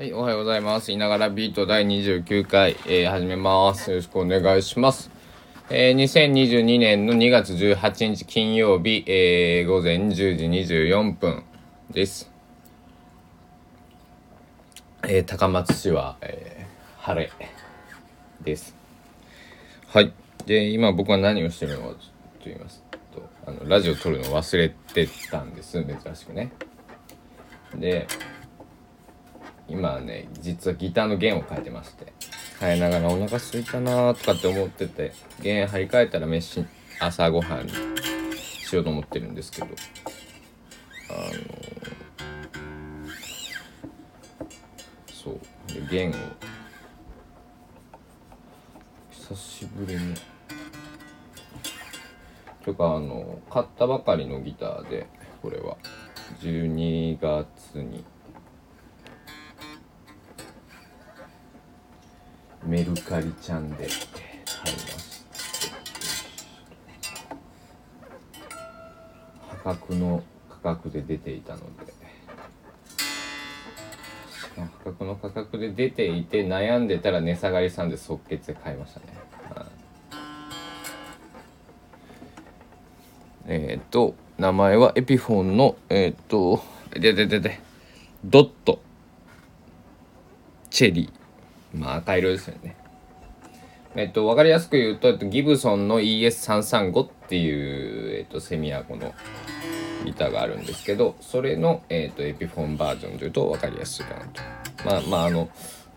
はい、おはようございます。いながらビート第29回、えー始めます。よろしくお願いします。えー2022年の2月18日金曜日、えー午前10時24分です。えー高松市は、えー晴れです。はい。で、今僕は何をしてるのかと言いますと、あの、ラジオ撮るの忘れてたんです、珍しくね。で、今ね実はギターの弦を変えてまして。変えながらお腹空いたなーとかって思ってて弦張り替えたら飯朝ごはんにしようと思ってるんですけど。あのそう。で弦を久しぶりに。とかあの買ったばかりのギターでこれは。12月に。メルカリちゃんで買います破格の価格で出ていたので。破格の価格で出ていて悩んでたら値下がりしたんで即決で買いましたね、はい。えっ、と名前はエピフォンのえっ、とででででドット。チェリー。まあ赤色ですよね。えっと、わかりやすく言うと、ギブソンの ES335 っていう、えっと、セミアコのギターがあるんですけど、それの、えっと、エピフォンバージョンというとわかりやすいかなと。まあまあ、あの、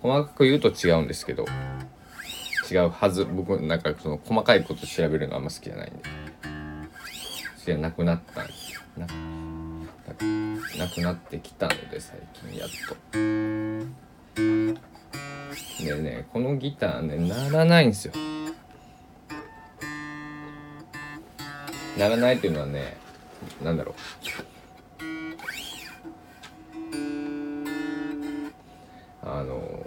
細かく言うと違うんですけど、違うはず。僕、なんかその細かいこと調べるのあんま好きじゃないんで。それなくなったななくなってきたので、最近やっと。でねこのギターね鳴らないんですよ。鳴らないっていうのはねなんだろう。あの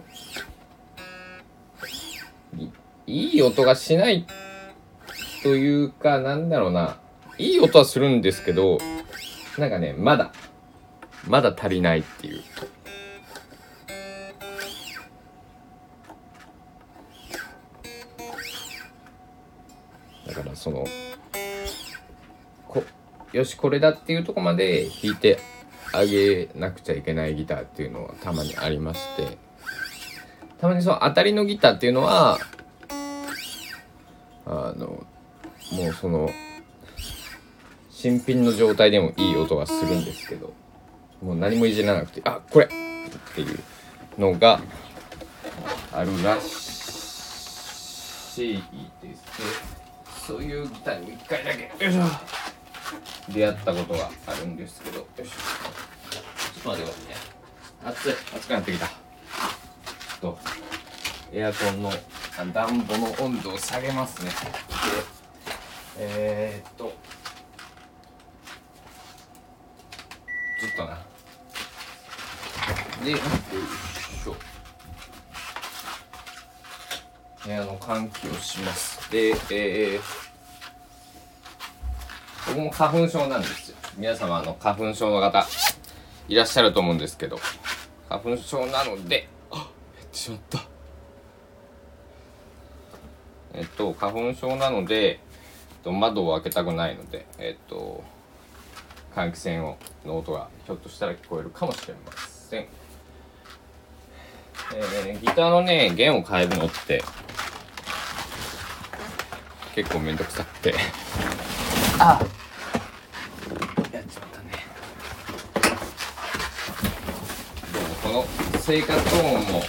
いいい音がしないというかなんだろうな。いい音はするんですけどなんかねまだまだ足りないっていう。そのこよしこれだっていうとこまで弾いてあげなくちゃいけないギターっていうのはたまにありまして。たまにその当たりのギターっていうのはあのもうその新品の状態でもいい音がするんですけどもう何もいじらなくてあこれ!っていうのがあるらしいですそういうギターに一回だけ。よいしょ。出会ったことがあるんですけど。よいしょ。ちょっと待ってくださいね。暑い。暑くなってきた。ちょっとエアコンの暖房の温度を下げますね。えー、っと。ちょっとな。でよいしょ部屋の換気をします。でえー、僕も花粉症なんですよ。皆様の花粉症の方いらっしゃると思うんですけど。花粉症なのであやってしまった。えっと花粉症なので、えっと、窓を開けたくないのでえっと換気扇をの音がひょっとしたら聞こえるかもしれません。えーギターのね弦を変えるのって結構めんどくさくて。あ。やっちまったね。でもこの生活音も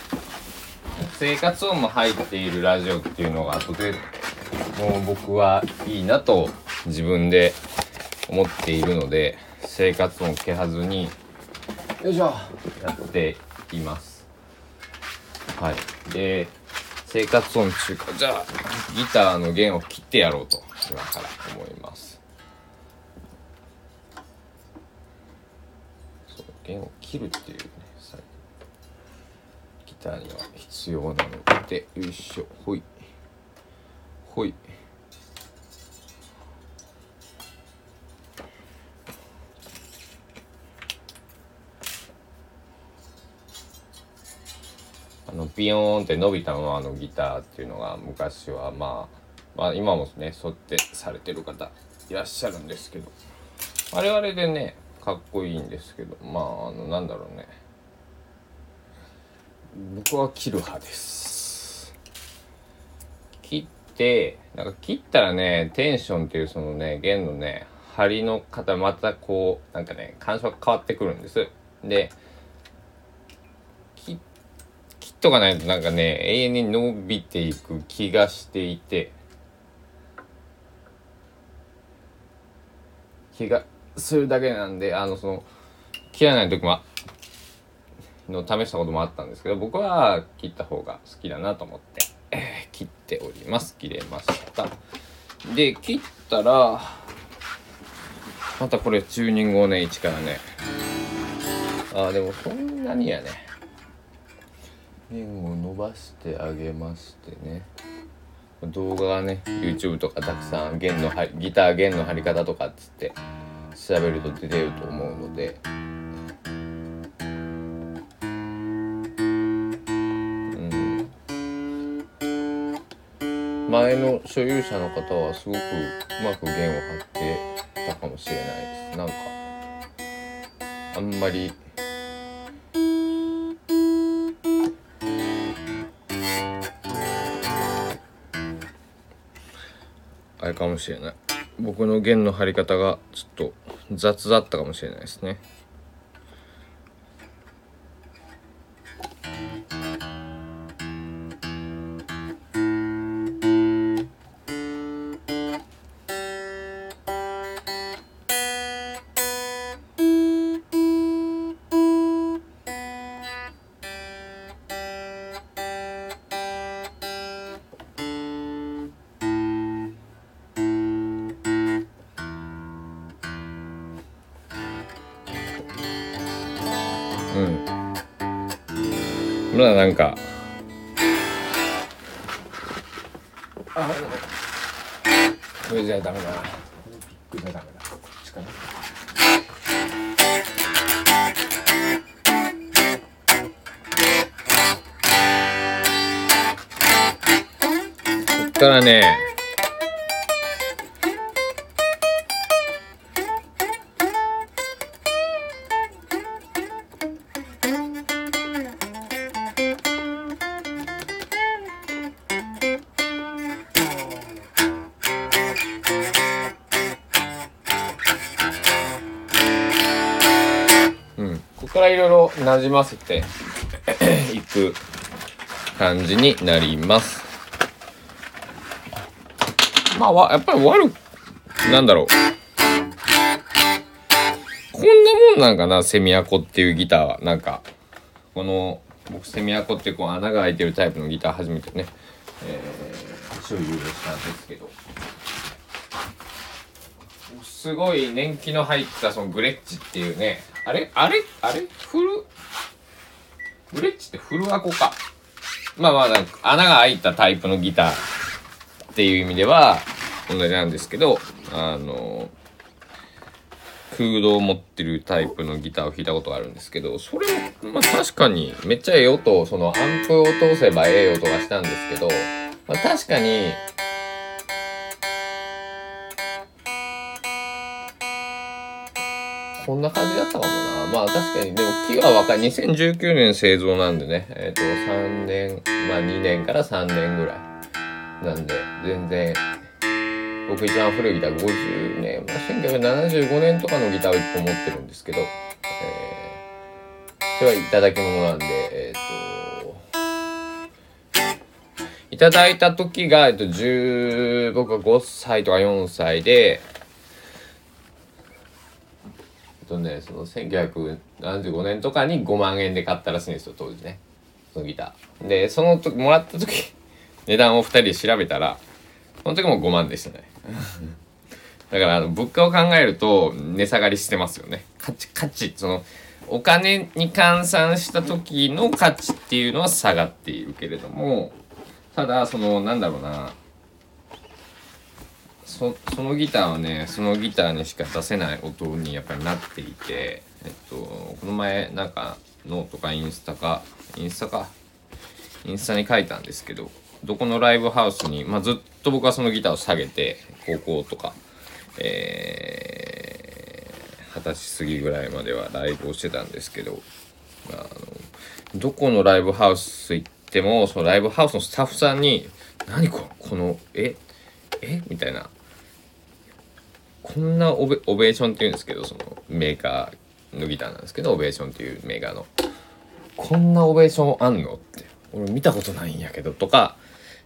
生活音も入っているラジオっていうのがとてもう僕はいいなと自分で思っているので生活音消さずによいしょ。やっています。はい。で生活音中か。じゃあギターの弦を切ってやろうと今から思います。そう弦を切るっていうねギターには必要なので。よいしょ。ほい。ほい。あのビヨーンって伸びたままのギターっていうのが昔はまあ、まあ、今もねそうやってされてる方いらっしゃるんですけどあれあれでねかっこいいんですけどまああのなんだろうね。僕は切る派です。切ってなんか切ったらねテンションっていうそのね弦のね張りの方またこうなんかね感触が変わってくるんです。でとかないとなんかね永遠に伸びていく気がしていて。気がするだけなんであのその切らない時もの試したこともあったんですけど僕は切った方が好きだなと思って、えー、切っております。切れました。で切ったらまたこれチューニングをね一からね。ああでもそんなにやね。弦を伸ばしてあげましてね。動画がね YouTube とかたくさん弦のギター弦の張り方とかっつって調べると出てると思うので。うん。前の所有者の方はすごくうまく弦を張ってたかもしれないです。なんかあんまりあれかもしれない。僕の弦の張り方がちょっと雑だったかもしれないですね。まあなんか。あこれじゃダメだな。ピックじゃダメだこっちかなこっからね。なじませて いく感じになります。まあやっぱり悪なんだろう。こんなもんなんかなセミアコっていうギターは。なんかこの僕セミアコってこう穴が開いてるタイプのギター初めてね、えー、所有したんですけど。すごい年季の入ったそのグレッチっていうねあれ？あれ？あれ？フル？グレッチってフルアコか。まあまあなんか穴が開いたタイプのギターっていう意味では同じなんですけどあの空洞を持ってるタイプのギターを弾いたことがあるんですけどそれもまあ確かにめっちゃええ音そのアンプを通せばええ音がしたんですけど、まあ、確かにこんな感じだったかもな。まあ確かに、でも木は若い。2019年製造なんでね、えっ、ー、と、3年、まあ2年から3年ぐらい。なんで、全然、僕一番古いギター50年、まあ1975年とかのギターを1本持ってるんですけど、えー、それはいただき物なんで、えっ、ー、と、いただいた時が、えっと、10、僕は5歳とか4歳で、とねその1975年とかに5万円で買ったらしいんですよ当時ね。そのギター。でその時もらった時 値段を2人で調べたらその時も5万でしたね。だからあの物価を考えると値下がりしてますよね。価値価値そのお金に換算した時の価値っていうのは下がっているけれどもただそのなんだろうな。そそのギターはねそのギターにしか出せない音にやっぱりなっていてえっとこの前なんかノートかインスタかインスタか？インスタに書いたんですけどどこのライブハウスに、まあ、ずっと僕はそのギターを下げて高校とかえー、歳過ぎぐらいまではライブをしてたんですけど、あ、あのどこのライブハウス行ってもそのライブハウスのスタッフさんに「何ここのえ？え？みたいな。こんなオベオベーションっていうんですけどそのメーカーのギターなんですけどオベーションっていうメーカーの。こんなオベーションあんのって。俺見たことないんやけどとか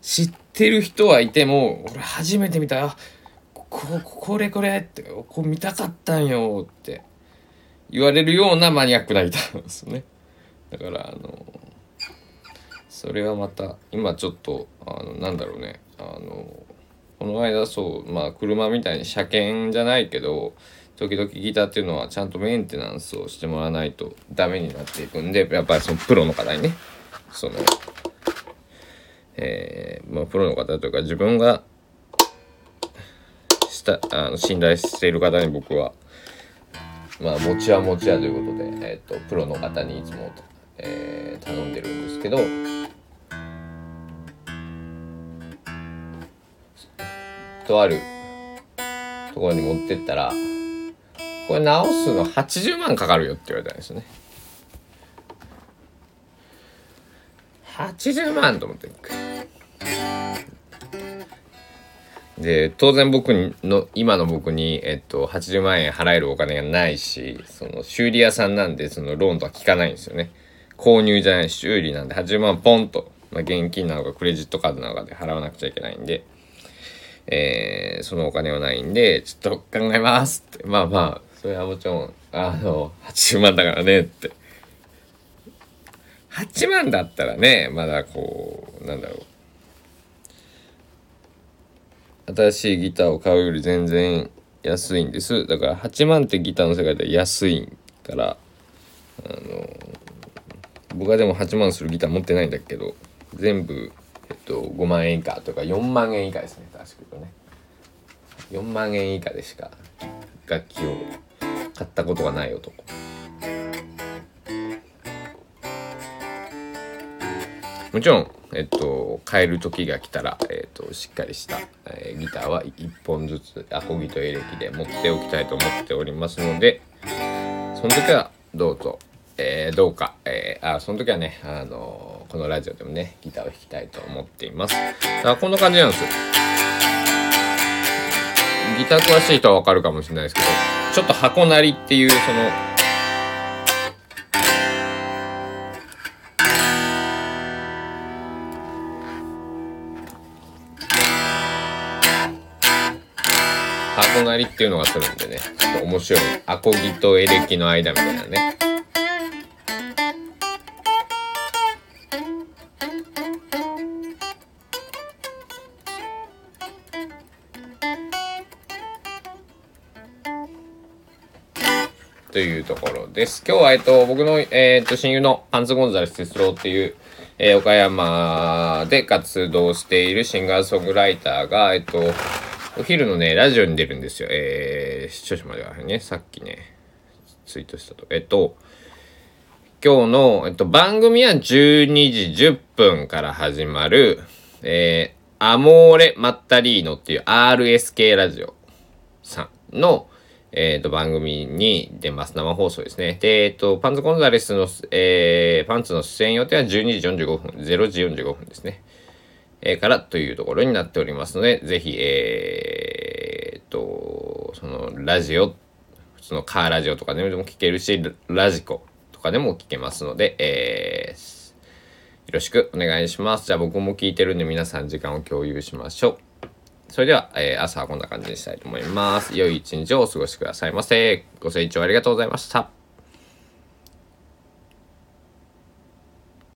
知ってる人はいても俺初めて見た。ここれこれって。こう見たかったんよって。言われるようなマニアックなギターなんですよね。だからあのそれはまた今ちょっとあのなんだろうね。あのこの間そうまあ車みたいに車検じゃないけど時々ギターっていうのはちゃんとメンテナンスをしてもらわないとダメになっていくんでやっぱりそのプロの方にね。そのえー、まあプロの方というか自分がしたあの信頼している方に僕はまあ持ちは持ちやということで、えーと、プロの方にいつも、えー、頼んでるんですけどとあるところに持ってったらこれ直すの80万かかるよって言われたんですね。80万と思ってで当然僕の今の僕に、えっと、80万円払えるお金がないしその修理屋さんなんでそのローンとは効かないんですよね。購入じゃない修理なんで80万ポンと、まあ、現金なのかクレジットカードなのかで払わなくちゃいけないんで、えー、そのお金はないんでちょっと考えますって。まあまあそれはもちろんあの80万だからねって。8万だったらねまだこうなんだろう。新しいギターを買うより全然安いんです。だから8万ってギターの世界では安いからあの僕はでも8万するギター持ってないんだけど全部、と、5万円以下とか4万円以下ですね確かにね。4万円以下でしか楽器を買ったことがない男。もちろんえっと、変える時が来たら、えっと、しっかりした、えー、ギターは1本ずつアコギとエレキで持っておきたいと思っておりますのでその時はどうぞ、えー、どうか、えー、あその時はね、あのこのラジオでもねギターを弾きたいと思っています。だからこんな感じなんですよ。ギター詳しい人はわかるかもしれないですけどちょっと箱なりっていうその隣っていうのがするんでねちょっと面白い。アコギとエレキの間みたいなね。いうところです。今日は、えっと、僕の、え、っと、親友のパンツゴンザレス・テスローっていう、えー、岡山で活動しているシンガーソングライターが、えっと、お昼のね、ラジオに出るんですよ。えー、視聴者まではね、さっきね、ツイートしたと。えっと、今日の、えっと、番組は12時10分から始まる、えー、アモーレ・マッタリーノっていう RSK ラジオさんの、えっ、ー、と、番組に出ます。生放送ですね。で、えっ、ー、と、パンツコンザレスの、えー、パンツの出演予定は12時45分、0時45分ですね。えー、からというところになっておりますので、ぜひ、えー、っと、そのラジオ、普通のカーラジオとかでも聞けるし、ラジコとかでも聞けますので、えー、よろしくお願いします。じゃあ僕も聞いてるんで皆さん時間を共有しましょう。それでは、えー、朝はこんな感じにしたいと思います。良い一日をお過ごしくださいませ。ご清聴ありがとうございました。